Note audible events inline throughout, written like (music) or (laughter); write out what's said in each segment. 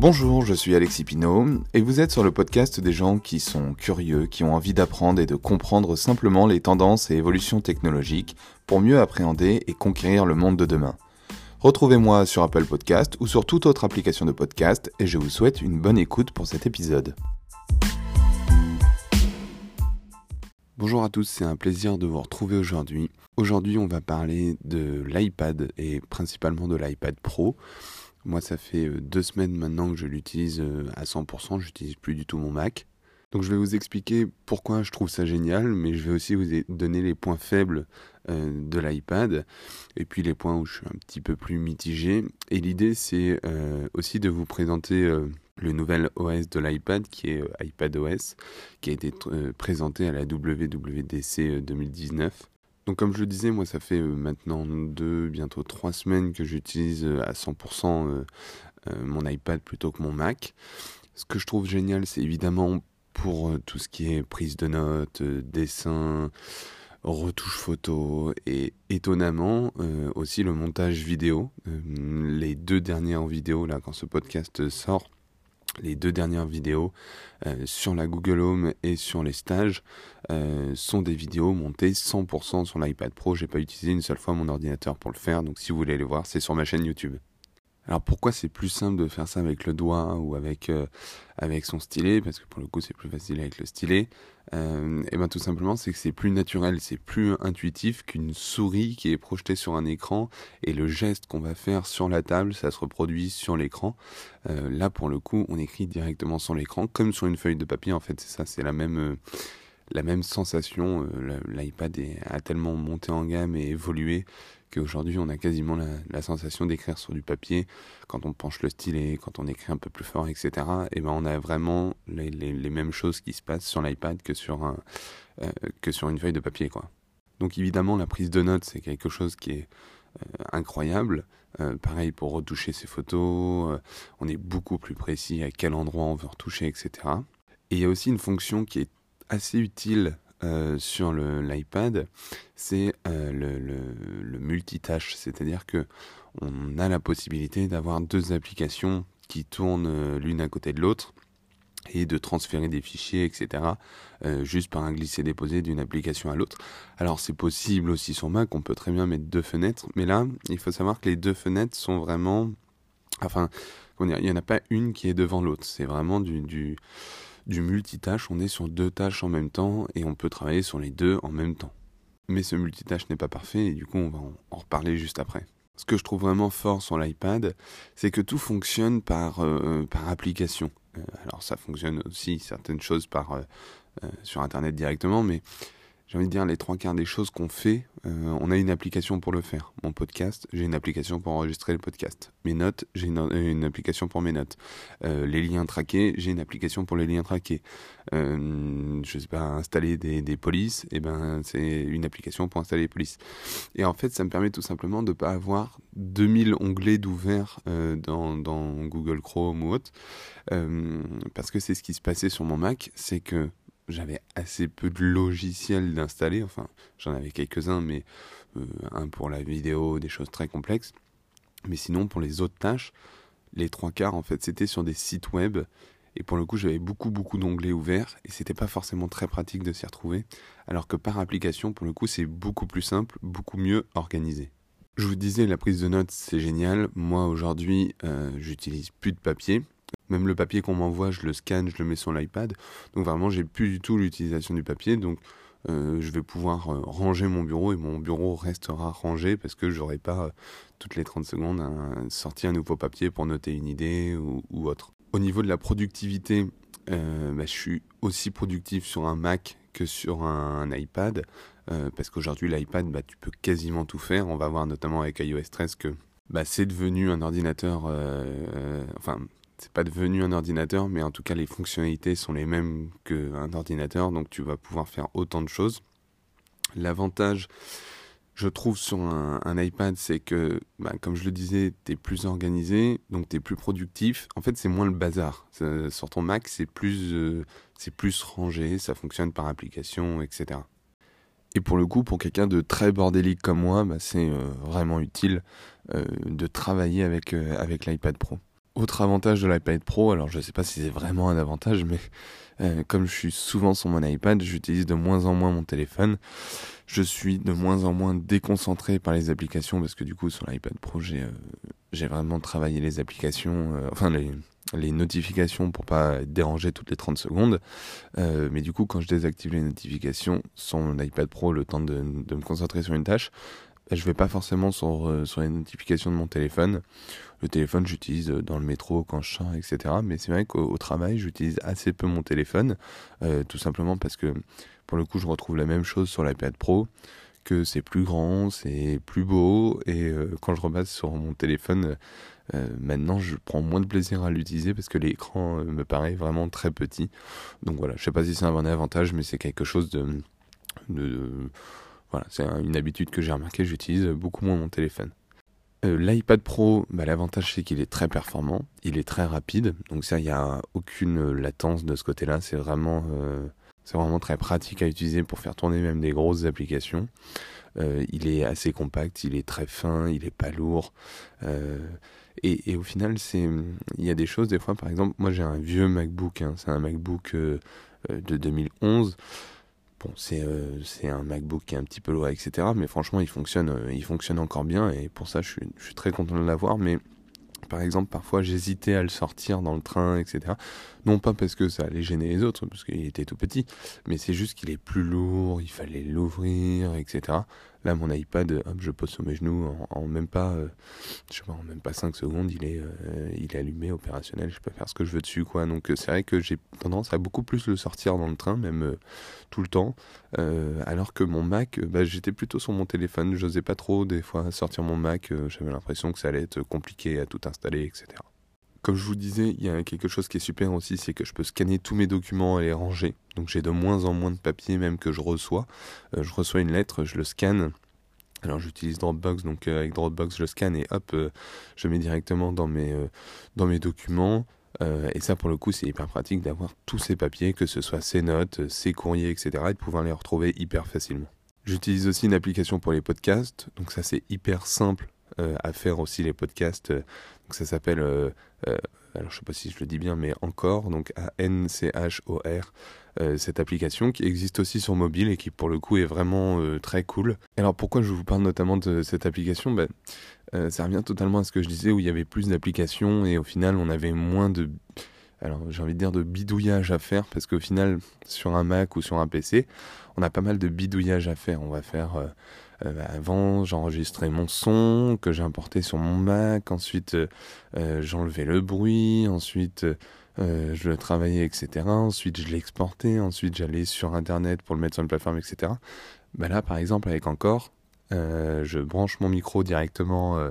Bonjour, je suis Alexis Pinault et vous êtes sur le podcast des gens qui sont curieux, qui ont envie d'apprendre et de comprendre simplement les tendances et évolutions technologiques pour mieux appréhender et conquérir le monde de demain. Retrouvez-moi sur Apple Podcast ou sur toute autre application de podcast et je vous souhaite une bonne écoute pour cet épisode. Bonjour à tous, c'est un plaisir de vous retrouver aujourd'hui. Aujourd'hui, on va parler de l'iPad et principalement de l'iPad Pro. Moi, ça fait euh, deux semaines maintenant que je l'utilise euh, à 100%, j'utilise plus du tout mon Mac. Donc je vais vous expliquer pourquoi je trouve ça génial, mais je vais aussi vous donner les points faibles euh, de l'iPad et puis les points où je suis un petit peu plus mitigé. Et l'idée c'est aussi de vous présenter le nouvel OS de l'iPad qui est iPadOS, qui a été présenté à la WWDC 2019. Donc comme je le disais, moi ça fait euh, maintenant deux, bientôt trois semaines que j'utilise euh, à 100% euh, mon iPad plutôt que mon Mac. Ce que je trouve génial, c'est évidemment pour tout ce qui est prise de notes, dessin, retouche photo et étonnamment aussi le montage vidéo. les deux dernières vidéos là quand ce podcast sort les deux dernières vidéos euh, sur la Google Home et sur les stages euh, sont des vidéos montées 100% sur l'iPad Pro. J'ai pas utilisé une seule fois mon ordinateur pour le faire, donc si vous voulez les voir, c'est sur ma chaîne YouTube. Alors pourquoi c'est plus simple de faire ça avec le doigt ou avec, euh, avec son stylet? Parce que pour le coup c'est plus facile avec le stylet. Euh, et bien tout simplement c'est que c'est plus naturel, c'est plus intuitif qu'une souris qui est projetée sur un écran et le geste qu'on va faire sur la table, ça se reproduit sur l'écran. Euh, là pour le coup on écrit directement sur l'écran comme sur une feuille de papier en fait, c'est ça, c'est la même... Euh, la même sensation, l'iPad a tellement monté en gamme et évolué Aujourd'hui, on a quasiment la, sensation d'écrire sur du papier quand on penche le stylet, quand on écrit un peu plus fort, etc. Et ben on a vraiment les, mêmes choses qui se passent sur l'iPad que sur un, euh, que sur une feuille de papier, quoi. Donc évidemment, la prise de notes, c'est quelque chose qui est euh, incroyable. Euh, pareil pour retoucher ses photos, on est beaucoup plus précis à quel endroit on veut retoucher, etc. Et il y a aussi une fonction qui est assez utile euh, sur l'iPad, c'est euh, le, multitâche, c'est-à-dire que on a la possibilité d'avoir deux applications qui tournent euh, l'une à côté de l'autre et de transférer des fichiers, etc., juste par un glisser-déposer d'une application à l'autre. Alors c'est possible aussi sur Mac, on peut très bien mettre deux fenêtres, mais là, il faut savoir que les deux fenêtres sont vraiment... Enfin, il n'y en a pas une qui est devant l'autre, c'est vraiment du du multitâche, on est sur deux tâches en même temps et on peut travailler sur les deux en même temps. Mais ce multitâche n'est pas parfait et du coup on va en, reparler juste après. Ce que je trouve vraiment fort sur l'iPad, c'est que tout fonctionne par, euh, application. Euh, alors ça fonctionne aussi certaines choses par, euh, sur Internet directement, mais j'ai envie de dire, les trois quarts des choses qu'on fait, euh, on a une application pour le faire. Mon podcast, j'ai une application pour enregistrer le podcast. Mes notes, j'ai une, application pour mes notes. Euh, les liens traqués, j'ai une application pour les liens traqués. Euh, je sais pas, installer des, polices, eh ben c'est une application pour installer les polices. Et en fait, ça me permet tout simplement de ne pas avoir 2000 onglets d'ouvert dans, dans Google Chrome ou autre. parce que c'est ce qui se passait sur mon Mac, c'est que j'avais assez peu de logiciels d'installer, enfin j'en avais quelques-uns, mais euh, un pour la vidéo, des choses très complexes. Mais sinon, pour les autres tâches, les trois quarts, en fait, c'était sur des sites web. Et pour le coup, j'avais beaucoup, beaucoup d'onglets ouverts et c'était pas forcément très pratique de s'y retrouver. Alors que par application, pour le coup, c'est beaucoup plus simple, beaucoup mieux organisé. Je vous disais, la prise de notes, c'est génial. Moi, aujourd'hui, euh, j'utilise plus de papier. Même le papier qu'on m'envoie, je le scanne, je le mets sur l'iPad. Donc vraiment, j'ai plus du tout l'utilisation du papier. Donc euh, je vais pouvoir euh, ranger mon bureau et mon bureau restera rangé parce que j'aurai pas euh, toutes les 30 secondes un, sorti un nouveau papier pour noter une idée ou, autre. Au niveau de la productivité, bah, je suis aussi productif sur un Mac que sur un, iPad parce qu'aujourd'hui l'iPad, bah, tu peux quasiment tout faire. On va voir notamment avec iOS 13 que bah, c'est devenu un ordinateur, enfin c'est pas devenu un ordinateur, mais en tout cas les fonctionnalités sont les mêmes qu'un ordinateur, donc tu vas pouvoir faire autant de choses. L'avantage, je trouve, sur un, iPad, c'est que, bah, comme je le disais, tu es plus organisé, donc tu es plus productif. En fait, c'est moins le bazar. sur ton Mac, c'est plus, euh, plus rangé, ça fonctionne par application, etc. Et pour le coup, pour quelqu'un de très bordélique comme moi, bah, c'est euh, vraiment utile euh, de travailler avec, avec l'iPad Pro. Autre avantage de l'iPad Pro, alors je ne sais pas si c'est vraiment un avantage, mais euh, comme je suis souvent sur mon iPad, j'utilise de moins en moins mon téléphone. Je suis de moins en moins déconcentré par les applications parce que du coup sur l'iPad Pro j'ai euh, vraiment travaillé les applications, euh, enfin les, les notifications pour pas déranger toutes les 30 secondes. mais du coup, quand je désactive les notifications sur mon iPad Pro, le temps de, de me concentrer sur une tâche, je vais pas forcément sur, euh, sur les notifications de mon téléphone. Le téléphone, j'utilise euh, dans le métro, quand je sors, etc. Mais c'est vrai qu'au travail, j'utilise assez peu mon téléphone, euh, tout simplement parce que pour le coup, je retrouve la même chose sur l'iPad Pro, que c'est plus grand, c'est plus beau, et quand je repasse sur mon téléphone, maintenant, je prends moins de plaisir à l'utiliser parce que l'écran me paraît vraiment très petit. Donc voilà, je sais pas si c'est un bon avantage, mais c'est quelque chose de, de voilà, c'est une habitude que j'ai remarqué, j'utilise beaucoup moins mon téléphone. Euh, L'iPad Pro, bah, l'avantage c'est qu'il est très performant, il est très rapide, donc ça, il n'y a aucune latence de ce côté-là, c'est vraiment, euh, vraiment très pratique à utiliser pour faire tourner même des grosses applications. Euh, il est assez compact, il est très fin, il est pas lourd. Et, et, au final, c'est, il y a des choses, des fois, par exemple, moi j'ai un vieux MacBook, hein, c'est un MacBook de 2011. Bon, euh, c'est un MacBook qui est un petit peu lourd, etc. Mais franchement, il fonctionne, euh, il fonctionne encore bien et pour ça, je suis, je suis très content de l'avoir. Mais par exemple, parfois j'hésitais à le sortir dans le train, etc. Non pas parce que ça allait gêner les autres, parce qu'il était tout petit, mais c'est juste qu'il est plus lourd, il fallait l'ouvrir, etc. Là, mon iPad, hop, je pose sur mes genoux en, même pas, euh, je pas, en même pas 5 secondes, il est, euh, il est allumé, opérationnel, je peux faire ce que je veux dessus, quoi. Donc euh, c'est vrai que j'ai tendance à beaucoup plus le sortir dans le train, même tout le temps, alors que mon Mac, bah, j'étais plutôt sur mon téléphone, j'osais pas trop des fois sortir mon Mac, j'avais l'impression que ça allait être compliqué à tout installer, etc. Comme je vous disais, il y a quelque chose qui est super aussi, c'est que je peux scanner tous mes documents et les ranger. Donc j'ai de moins en moins de papier même que je reçois. Euh, je reçois une lettre, je le scanne. Alors j'utilise Dropbox, donc euh, avec Dropbox je le scanne et hop, euh, je mets directement dans mes, documents. et ça pour le coup c'est hyper pratique d'avoir tous ces papiers, que ce soit ces notes, ces courriers, etc. et de pouvoir les retrouver hyper facilement. J'utilise aussi une application pour les podcasts, donc ça c'est hyper simple à faire aussi les podcasts. Ça s'appelle euh, alors je sais pas si je le dis bien, mais encore, donc A-N-C-H-O-R, euh, cette application qui existe aussi sur mobile et qui pour le coup est vraiment euh, très cool. Alors pourquoi je vous parle notamment de cette application? Ben, Ça revient totalement à ce que je disais où il y avait plus d'applications et au final on avait moins de... Alors j'ai envie de dire de bidouillage à faire parce qu'au final sur un Mac ou sur un PC on a pas mal de bidouillage à faire. On va faire euh, bah, avant, j'enregistrais mon son que j'ai importé sur mon Mac. Ensuite, euh, euh, j'enlevais le bruit. Ensuite, je le travaillais, etc. Ensuite, je l'exportais. Ensuite, j'allais sur Internet pour le mettre sur une plateforme, etc. Bah là, par exemple, avec Encore, je branche mon micro directement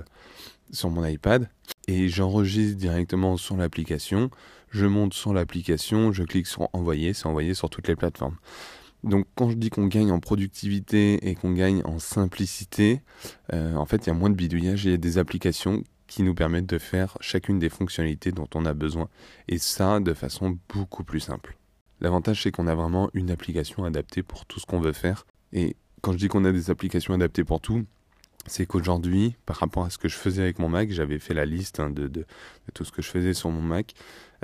sur mon iPad et j'enregistre directement sur l'application. Je monte sur l'application, je clique sur envoyer, c'est envoyé sur toutes les plateformes. Donc quand je dis qu'on gagne en productivité et qu'on gagne en simplicité, euh, en fait il y a moins de bidouillage et il y a des applications qui nous permettent de faire chacune des fonctionnalités dont on a besoin. Et ça de façon beaucoup plus simple. L'avantage c'est qu'on a vraiment une application adaptée pour tout ce qu'on veut faire. Et quand je dis qu'on a des applications adaptées pour tout, c'est qu'aujourd'hui, par rapport à ce que je faisais avec mon Mac, j'avais fait la liste hein, de, de, tout ce que je faisais sur mon Mac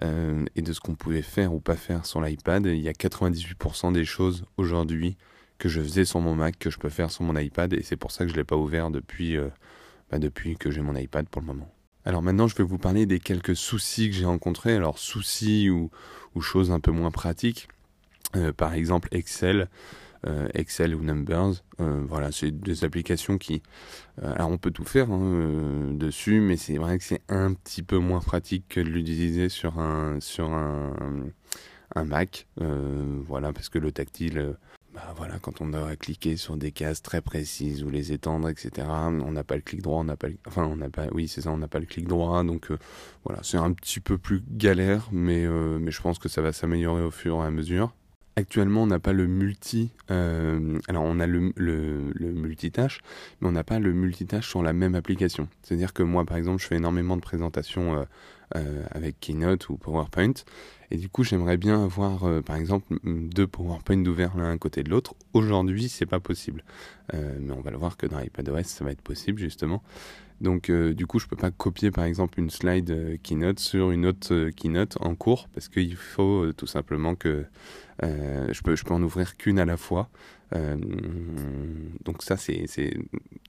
euh, et de ce qu'on pouvait faire ou pas faire sur l'iPad. Il y a 98% des choses aujourd'hui que je faisais sur mon Mac que je peux faire sur mon iPad et c'est pour ça que je ne l'ai pas ouvert depuis, euh, bah, depuis que j'ai mon iPad pour le moment. Alors maintenant, je vais vous parler des quelques soucis que j'ai rencontrés. Alors soucis ou, ou, choses un peu moins pratiques. Euh, par exemple, Excel. Euh, Excel ou Numbers. Euh, voilà, c'est des applications qui... Euh, alors on peut tout faire hein, dessus, mais c'est vrai que c'est un petit peu moins pratique que de l'utiliser sur un, sur un, Mac. voilà, parce que le tactile... Bah voilà, quand on doit cliquer sur des cases très précises ou les étendre, etc., on n'a pas le clic droit, on n'a pas, enfin on n'a pas, oui c'est ça, on n'a pas le clic droit, donc voilà, c'est un petit peu plus galère, mais mais je pense que ça va s'améliorer au fur et à mesure. Actuellement, on n'a pas le multi. Euh, alors, on a le, le, multitâche, mais on n'a pas le multitâche sur la même application. C'est-à-dire que moi, par exemple, je fais énormément de présentations euh, avec Keynote ou PowerPoint. Et du coup, j'aimerais bien avoir, par exemple, deux PowerPoint ouverts l'un à côté de l'autre. Aujourd'hui, c'est pas possible. mais on va le voir que dans iPadOS, ça va être possible, justement. Donc euh, du coup, je peux pas copier par exemple une slide euh, Keynote sur une autre euh, Keynote en cours parce qu'il faut tout simplement que je peux je peux en ouvrir qu'une à la fois. donc ça c'est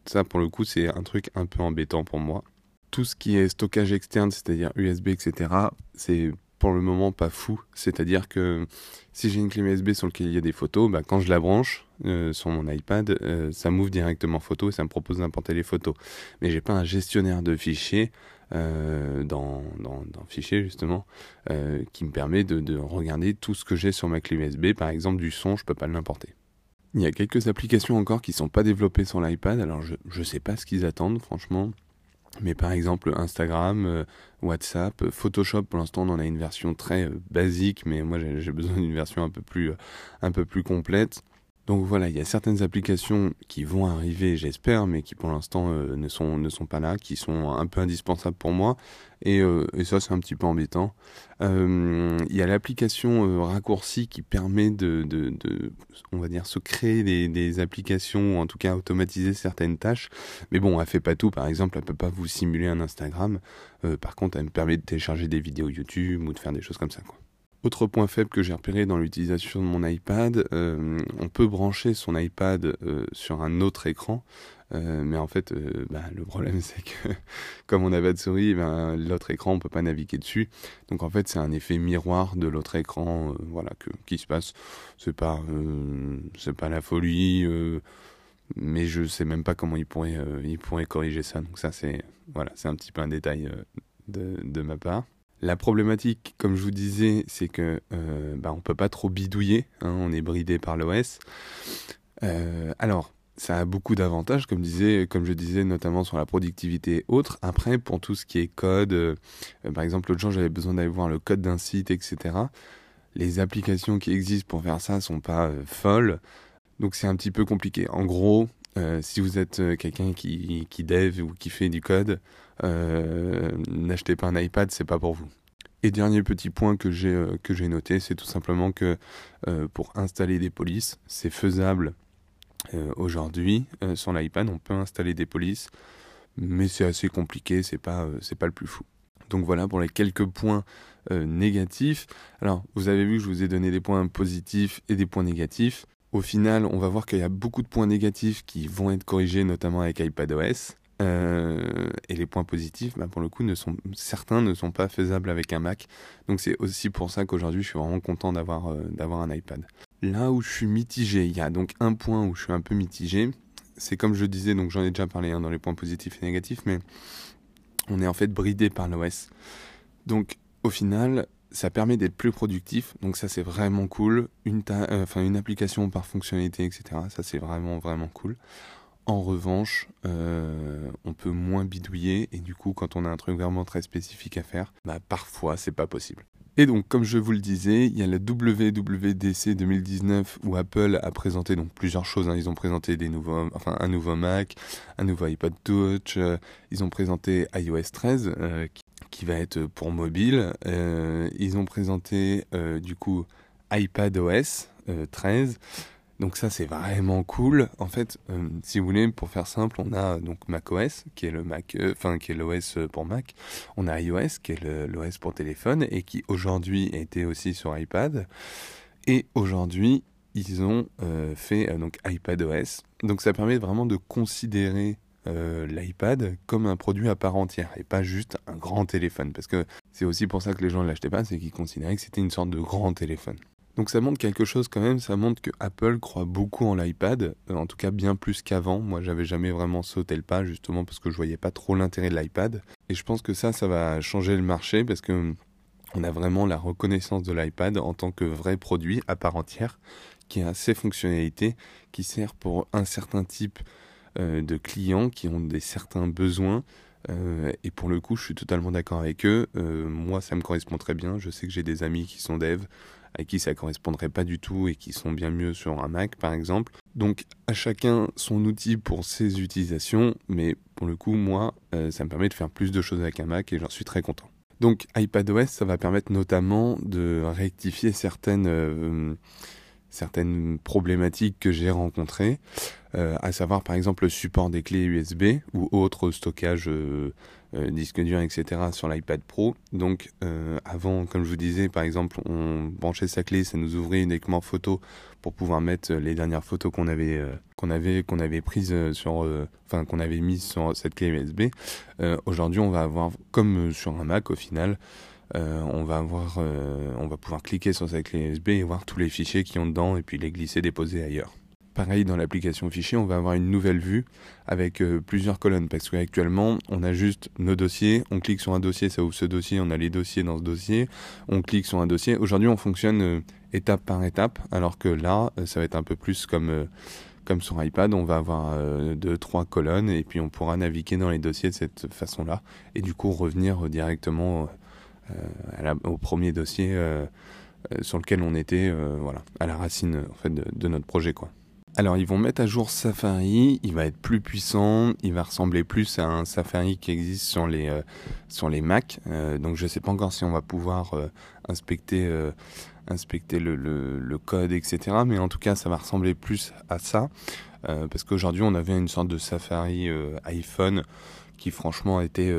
ça pour le coup c'est un truc un peu embêtant pour moi. Tout ce qui est stockage externe, c'est-à-dire USB, etc., c'est pour le moment pas fou. C'est-à-dire que si j'ai une clé USB sur laquelle il y a des photos, bah, quand je la branche euh, sur mon iPad, euh, ça m'ouvre directement photo et ça me propose d'importer les photos. Mais j'ai pas un gestionnaire de fichiers euh, dans, dans, dans, fichier justement qui me permet de, de, regarder tout ce que j'ai sur ma clé USB. Par exemple du son, je peux pas l'importer. Il y a quelques applications encore qui sont pas développées sur l'iPad, alors je, je sais pas ce qu'ils attendent franchement. Mais par exemple Instagram, euh, WhatsApp, euh, Photoshop, pour l'instant on en a une version très euh, basique, mais moi j'ai besoin d'une version un peu plus, un peu plus complète. Donc voilà, il y a certaines applications qui vont arriver, j'espère, mais qui pour l'instant euh, ne, sont, ne sont pas là, qui sont un peu indispensables pour moi. Et, euh, et ça, c'est un petit peu embêtant. Euh, il y a l'application raccourci qui permet de, de, on va dire, se créer des, applications, ou en tout cas automatiser certaines tâches. Mais bon, elle fait pas tout. Par exemple, elle peut pas vous simuler un Instagram. par contre, elle me permet de télécharger des vidéos YouTube ou de faire des choses comme ça. Autre point faible que j'ai repéré dans l'utilisation de mon iPad, euh, on peut brancher son iPad euh, sur un autre écran, euh, mais en fait, bah, le problème (laughs) c'est que comme on n'a pas de souris, ben, l'autre écran on peut pas naviguer dessus. Donc en fait, c'est un effet miroir de l'autre écran, voilà, que, qui se passe. C'est pas, pas la folie, mais je sais même pas comment il pourrait, il pourrait corriger ça. Donc ça, c'est, voilà, un petit peu un détail de ma part. La problématique, comme je vous disais, c'est que euh, bah, on peut pas trop bidouiller, hein, on est bridé par l'OS. Euh, alors, ça a beaucoup d'avantages, comme, je disais, notamment sur la productivité et autres. Après, pour tout ce qui est code, euh, par exemple, l'autre jour, j'avais besoin d'aller voir le code d'un site, etc. Les applications qui existent pour faire ça sont pas euh, folles, donc c'est un petit peu compliqué. En gros, euh, si vous êtes euh, quelqu'un qui, dev ou qui fait du code, euh, n'achetez pas un iPad, c'est pas pour vous. Et dernier petit point que j'ai noté, c'est tout simplement que pour installer des polices, c'est faisable aujourd'hui sur l'iPad. On peut installer des polices, mais c'est assez compliqué, c'est pas pas le plus fou. Donc voilà pour les quelques points négatifs. Alors vous avez vu que je vous ai donné des points positifs et des points négatifs. Au final, on va voir qu'il y a beaucoup de points négatifs qui vont être corrigés, notamment avec iPadOS. Euh, et les points positifs, bah, pour le coup, ne sont, certains ne sont pas faisables avec un Mac. Donc c'est aussi pour ça qu'aujourd'hui, je suis vraiment content d'avoir euh, d'avoir un iPad. Là où je suis mitigé, il y a donc un point où je suis un peu mitigé. C'est comme je disais, donc j'en ai déjà parlé hein, dans les points positifs et négatifs, mais on est en fait bridé par l'OS. Donc au final, ça permet d'être plus productif, donc ça c'est vraiment cool. Une, euh, application par fonctionnalité, etc. Ça c'est vraiment vraiment cool. En revanche, euh, on peut moins bidouiller et du coup, quand on a un truc vraiment très spécifique à faire, bah parfois c'est pas possible. Et donc, comme je vous le disais, il y a la WWDC 2019 où Apple a présenté donc plusieurs choses. Hein. Ils ont présenté un nouveau Mac, un nouveau iPod Touch. Euh, ils ont présenté iOS 13 qui qui va être pour mobile. Euh, ils ont présenté euh, du coup iPadOS 13. Euh, donc ça c'est vraiment cool. En fait, si vous voulez, pour faire simple, on a donc macOS qui est le Mac, enfin qui est l'OS pour Mac. On a iOS qui est l'OS pour téléphone et qui aujourd'hui était aussi sur iPad. Et aujourd'hui, ils ont fait donc iPadOS. Donc ça permet vraiment de considérer euh, l'iPad comme un produit à part entière et pas juste un grand téléphone. Parce que c'est aussi pour ça que les gens ne l'achetaient pas, c'est qu'ils considéraient que c'était une sorte de grand téléphone. Donc ça montre quelque chose quand même, ça montre que Apple croit beaucoup en l'iPad, euh, en tout cas bien plus qu'avant. Moi j'avais jamais vraiment sauté le pas justement parce que je voyais pas trop l'intérêt de l'iPad. Et je pense que ça, ça va changer le marché parce que hum, on a vraiment la reconnaissance de l'iPad en tant que vrai produit à part entière qui a ses fonctionnalités, qui sert pour un certain type de clients qui ont des certains besoins. Euh, et pour le coup, je suis totalement d'accord avec eux. Euh, moi, ça me correspond très bien. Je sais que j'ai des amis qui sont devs, à qui ça correspondrait pas du tout et qui sont bien mieux sur un Mac, par exemple. Donc, à chacun son outil pour ses utilisations, mais pour le coup, moi, ça me permet de faire plus de choses avec un Mac et j'en suis très content. Donc iPadOS, ça va permettre notamment de rectifier certaines, certaines problématiques que j'ai rencontrées, à savoir par exemple le support des clés USB ou autre stockage euh, disque dur, etc. sur l'iPad Pro. Donc euh, avant, comme je vous disais, par exemple, on branchait sa clé, ça nous ouvrait uniquement photo pour pouvoir mettre les dernières photos qu'on avait euh, avait qu'on avait prises sur, enfin qu'on avait mises sur cette clé USB. Aujourd'hui, on va avoir comme sur un Mac au final. On va avoir, on va pouvoir cliquer sur sa clé USB et voir tous les fichiers qui ont dedans et puis les glisser, déposer ailleurs. Pareil, dans l'application fichier, on va avoir une nouvelle vue avec euh, plusieurs colonnes parce qu'actuellement, on a juste nos dossiers. On clique sur un dossier, ça ouvre ce dossier. On a les dossiers dans ce dossier. On clique sur un dossier. Aujourd'hui, on fonctionne euh, étape par étape, alors que là, euh, ça va être un peu plus comme comme sur iPad, on va avoir deux, trois colonnes et puis on pourra naviguer dans les dossiers de cette façon-là et du coup revenir directement au premier dossier sur lequel on était, voilà, à la racine en fait de, notre projet. Alors ils vont mettre à jour Safari, il va être plus puissant, il va ressembler plus à un Safari qui existe sur les, euh, sur les Mac. Euh, donc je ne sais pas encore si on va pouvoir euh, inspecter, inspecter le, le, code, etc. Mais en tout cas ça va ressembler plus à ça. parce qu'aujourd'hui on avait une sorte de Safari iPhone qui franchement était,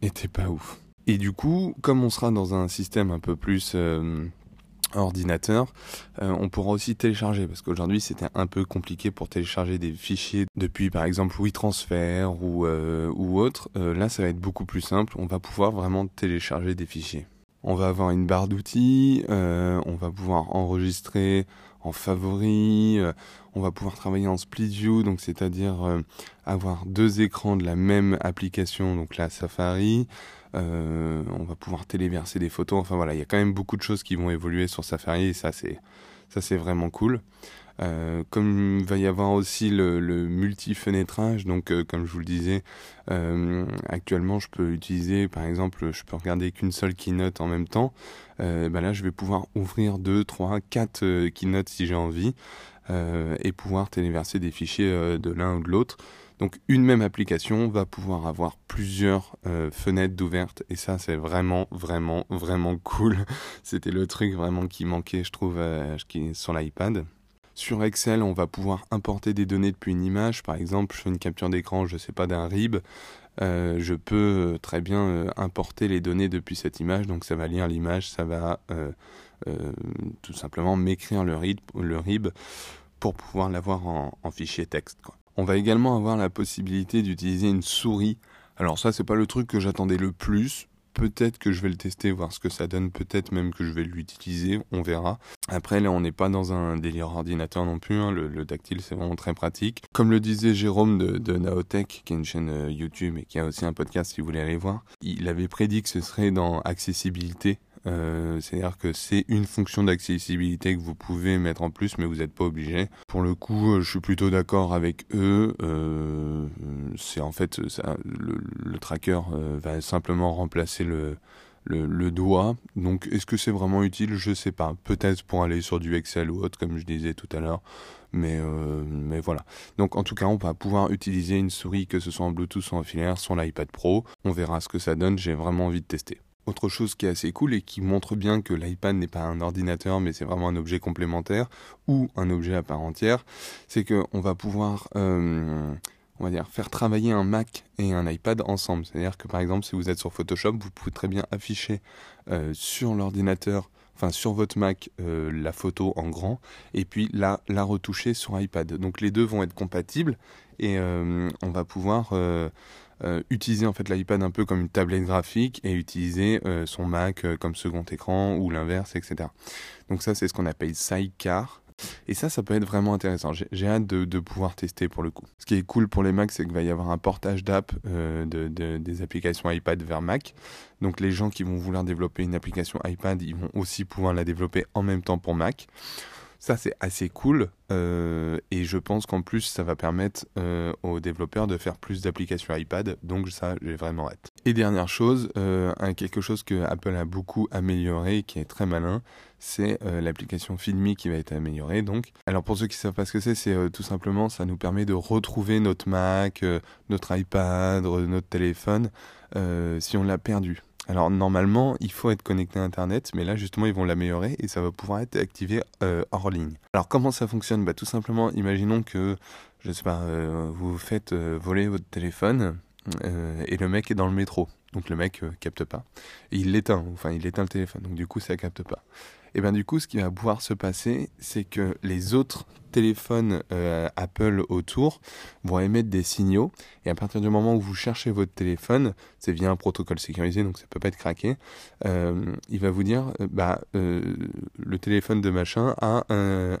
était pas ouf. Et du coup, comme on sera dans un système un peu plus ordinateur, euh, on pourra aussi télécharger parce qu'aujourd'hui c'était un peu compliqué pour télécharger des fichiers depuis par exemple WeTransfer ou, euh, ou autre. Euh, là ça va être beaucoup plus simple, on va pouvoir vraiment télécharger des fichiers. On va avoir une barre d'outils, on va pouvoir enregistrer en favori, on va pouvoir travailler en split view, donc c'est-à-dire avoir deux écrans de la même application, donc la Safari, euh, on va pouvoir téléverser des photos. Enfin voilà, il y a quand même beaucoup de choses qui vont évoluer sur Safari et ça c'est vraiment cool. Euh, comme il va y avoir aussi le, multi-fenêtrage, donc euh, comme je vous le disais, actuellement je peux utiliser, par exemple, je peux regarder qu'une seule keynote en même temps. Ben là, je vais pouvoir ouvrir deux, trois, quatre keynotes si j'ai envie et pouvoir téléverser des fichiers de l'un ou de l'autre. Donc une même application va pouvoir avoir plusieurs euh, fenêtres d'ouvertes et ça c'est vraiment vraiment vraiment cool. (laughs) C'était le truc vraiment qui manquait je trouve euh, sur l'iPad. Sur Excel, on va pouvoir importer des données depuis une image. Par exemple, je fais une capture d'écran, je sais pas, d'un RIB. Euh, je peux très bien importer les données depuis cette image. Donc ça va lire l'image, ça va tout simplement m'écrire le RIB, pour pouvoir l'avoir en, fichier texte. On va également avoir la possibilité d'utiliser une souris. Alors ça, c'est pas le truc que j'attendais le plus. Peut-être que je vais le tester, voir ce que ça donne. Peut-être même que je vais l'utiliser. On verra. Après, là, on n'est pas dans un délire ordinateur non plus. Hein. Le, tactile, c'est vraiment très pratique. Comme le disait Jérôme de, de Naotech, qui est une chaîne euh, YouTube et qui a aussi un podcast si vous voulez aller voir, il avait prédit que ce serait dans accessibilité euh, c'est-à-dire que c'est une fonction d'accessibilité que vous pouvez mettre en plus, mais vous n'êtes pas obligé. Pour le coup, euh, je suis plutôt d'accord avec eux. Euh, c'est en fait ça, le, tracker va simplement remplacer le, doigt. Donc, est-ce que c'est vraiment utile? Je sais pas. Peut-être pour aller sur du Excel ou autre, comme je disais tout à l'heure. Mais, mais voilà. Donc, en tout cas, on va pouvoir utiliser une souris, que ce soit en Bluetooth ou en filaire, sur l'iPad Pro. On verra ce que ça donne. J'ai vraiment envie de tester. Autre chose qui est assez cool et qui montre bien que l'iPad n'est pas un ordinateur mais c'est vraiment un objet complémentaire ou un objet à part entière, c'est qu'on va pouvoir euh, on va dire faire travailler un Mac et un iPad ensemble. C'est-à-dire que par exemple si vous êtes sur Photoshop, vous pouvez très bien afficher euh, sur l'ordinateur enfin sur votre Mac euh, la photo en grand et puis la, la retoucher sur iPad. Donc les deux vont être compatibles et on va pouvoir euh, utiliser en fait l'iPad un peu comme une tablette graphique et utiliser euh, son Mac euh, comme second écran ou l'inverse, etc. Donc ça c'est ce qu'on appelle Sidecar. Et ça, ça peut être vraiment intéressant. J'ai hâte de, pouvoir tester pour le coup. Ce qui est cool pour les Macs, c'est qu'il va y avoir un portage d'app de, des applications iPad vers Mac. Donc les gens qui vont vouloir développer une application iPad, ils vont aussi pouvoir la développer en même temps pour Mac. Ça, c'est assez cool. Euh, et je pense qu'en plus, ça va permettre euh, aux développeurs de faire plus d'applications iPad. Donc ça, j'ai vraiment hâte. Et dernière chose, euh, quelque chose que Apple a beaucoup amélioré qui est très malin, c'est l'application Filmy qui va être améliorée. Donc, alors pour ceux qui ne savent pas ce que c'est, c'est tout simplement, ça nous permet de retrouver notre Mac, notre iPad, notre téléphone, si on l'a perdu. Alors normalement, il faut être connecté à Internet, mais là justement, ils vont l'améliorer et ça va pouvoir être activé euh, hors ligne. Alors comment ça fonctionne? Bah, Tout simplement, imaginons que, je sais pas, euh, vous faites euh, voler votre téléphone et le mec est dans le métro. Donc le mec capte pas. Et il l'éteint, enfin il éteint le téléphone, donc du coup ça capte pas. Et bien du coup, ce qui va pouvoir se passer, c'est que les autres téléphones euh, Apple autour vont émettre des signaux. Et à partir du moment où vous cherchez votre téléphone, c'est via un protocole sécurisé, donc ça peut pas être craqué. Euh, il va vous dire, euh, bah, le téléphone de machin a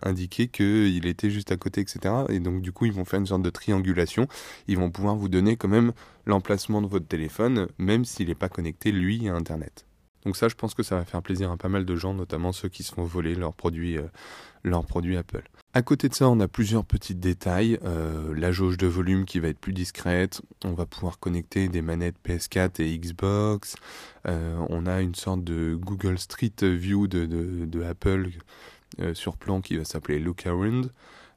indiqué qu'il était juste à côté, etc. Et donc du coup, ils vont faire une sorte de triangulation. Ils vont pouvoir vous donner quand même l'emplacement de votre téléphone, même s'il n'est pas connecté lui à Internet. Donc ça, je pense que ça va faire plaisir à pas mal de gens, notamment ceux qui se font voler leurs produits, euh, Apple. À côté de ça, on a plusieurs petits détails. Euh, la jauge de volume qui va être plus discrète. On va pouvoir connecter des manettes PS4 et Xbox. Euh, on a une sorte de Google Street View de, Apple sur plan qui va s'appeler Look Around.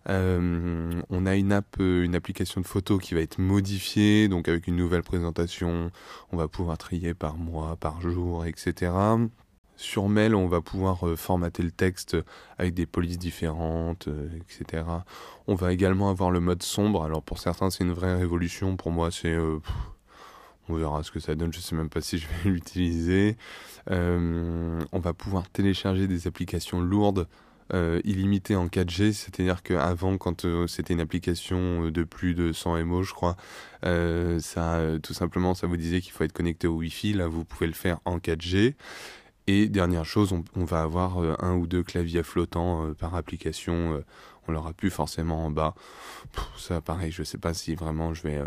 Euh, on a une app, euh, une application de photo qui va être modifiée, donc avec une nouvelle présentation. On va pouvoir trier par mois, par jour, etc. Sur mail, on va pouvoir euh, formater le texte avec des polices différentes, etc. On va également avoir le mode sombre. Alors pour certains, c'est une vraie révolution. Pour moi, c'est on verra ce que ça donne, je sais même pas si je vais (laughs) l'utiliser. on va pouvoir télécharger des applications lourdes euh, illimité en 4G, c'est-à-dire qu'avant, quand euh, c'était une application euh, de plus de 100 MO, je crois, ça, tout simplement, ça vous disait qu'il faut être connecté au Wi-Fi. Là, vous pouvez le faire en 4G. Et dernière chose, on, va avoir un ou deux claviers flottants par application. on l'aura plus forcément en bas. ça, pareil, je sais pas si vraiment je vais,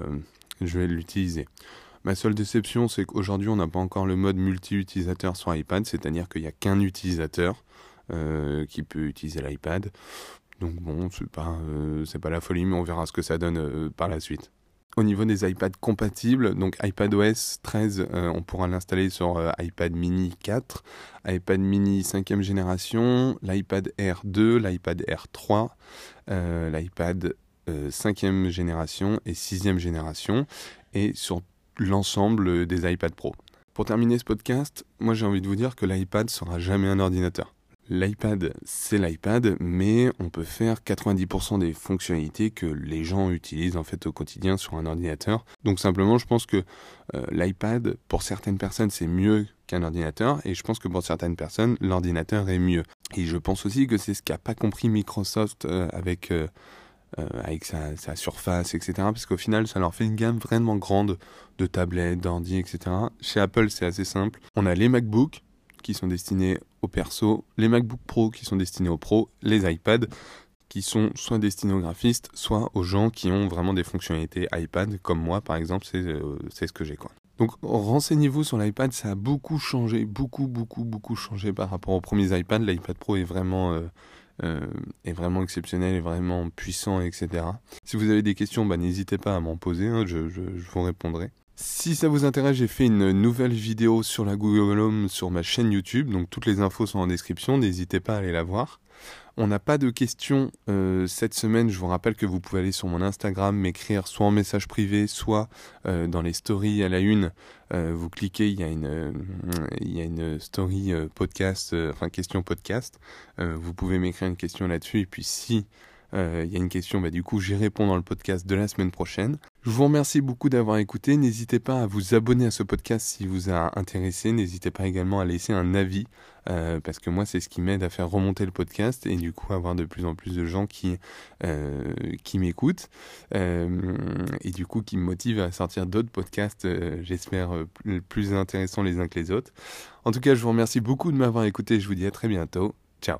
je vais l'utiliser. Ma seule déception, c'est qu'aujourd'hui, on n'a pas encore le mode multi-utilisateur sur iPad, c'est-à-dire qu'il n'y a qu'un utilisateur. Euh, qui peut utiliser l'iPad. Donc bon, c'est pas, euh, pas la folie, mais on verra ce que ça donne euh, par la suite. Au niveau des iPads compatibles, donc iPadOS 13, on pourra l'installer sur iPad mini 4, iPad mini 5e génération, l'iPad Air 2, l'iPad Air 3, l'iPad 5e génération et 6e génération, et sur l'ensemble des iPad Pro. Pour terminer ce podcast, moi j'ai envie de vous dire que l'iPad sera jamais un ordinateur. L'iPad, c'est l'iPad, mais on peut faire 90% des fonctionnalités que les gens utilisent en fait au quotidien sur un ordinateur. Donc simplement, je pense que euh, l'iPad, pour certaines personnes, c'est mieux qu'un ordinateur, et je pense que pour certaines personnes, l'ordinateur est mieux. Et je pense aussi que c'est ce qu'a pas compris Microsoft euh, avec euh, avec sa, sa, surface, etc. Parce qu'au final, ça leur fait une gamme vraiment grande de tablettes, d'ordi, etc. Chez Apple, c'est assez simple. On a les MacBooks qui sont destinés aux perso, les MacBook Pro qui sont destinés aux pros, les iPads qui sont soit destinés aux graphistes, soit aux gens qui ont vraiment des fonctionnalités iPad, comme moi par exemple, c'est euh, ce que j'ai quoi. Donc renseignez-vous sur l'iPad, ça a beaucoup changé, beaucoup, beaucoup, beaucoup changé par rapport aux premiers iPads. L'iPad Pro est vraiment, euh, euh, exceptionnel, est vraiment puissant, etc. Si vous avez des questions, bah, n'hésitez pas à m'en poser, hein, je vous répondrai. Si ça vous intéresse, j'ai fait une nouvelle vidéo sur la Google Home sur ma chaîne YouTube, donc toutes les infos sont en description, n'hésitez pas à aller la voir. On n'a pas de questions euh, cette semaine, je vous rappelle que vous pouvez aller sur mon Instagram, m'écrire soit en message privé, soit euh, dans les stories à la une. Euh, vous cliquez, il y a une, il y a une story podcast, enfin question podcast. vous pouvez m'écrire une question là-dessus, et puis si il y a une question, bah, du coup j'y réponds dans le podcast de la semaine prochaine. Je vous remercie beaucoup d'avoir écouté. N'hésitez pas à vous abonner à ce podcast si vous a intéressé. N'hésitez pas également à laisser un avis euh, parce que moi c'est ce qui m'aide à faire remonter le podcast et du coup avoir de plus en plus de gens qui euh, qui m'écoutent euh, et du coup qui me motivent à sortir d'autres podcasts. J'espère plus intéressants les uns que les autres. En tout cas, je vous remercie beaucoup de m'avoir écouté. Je vous dis à très bientôt. Ciao.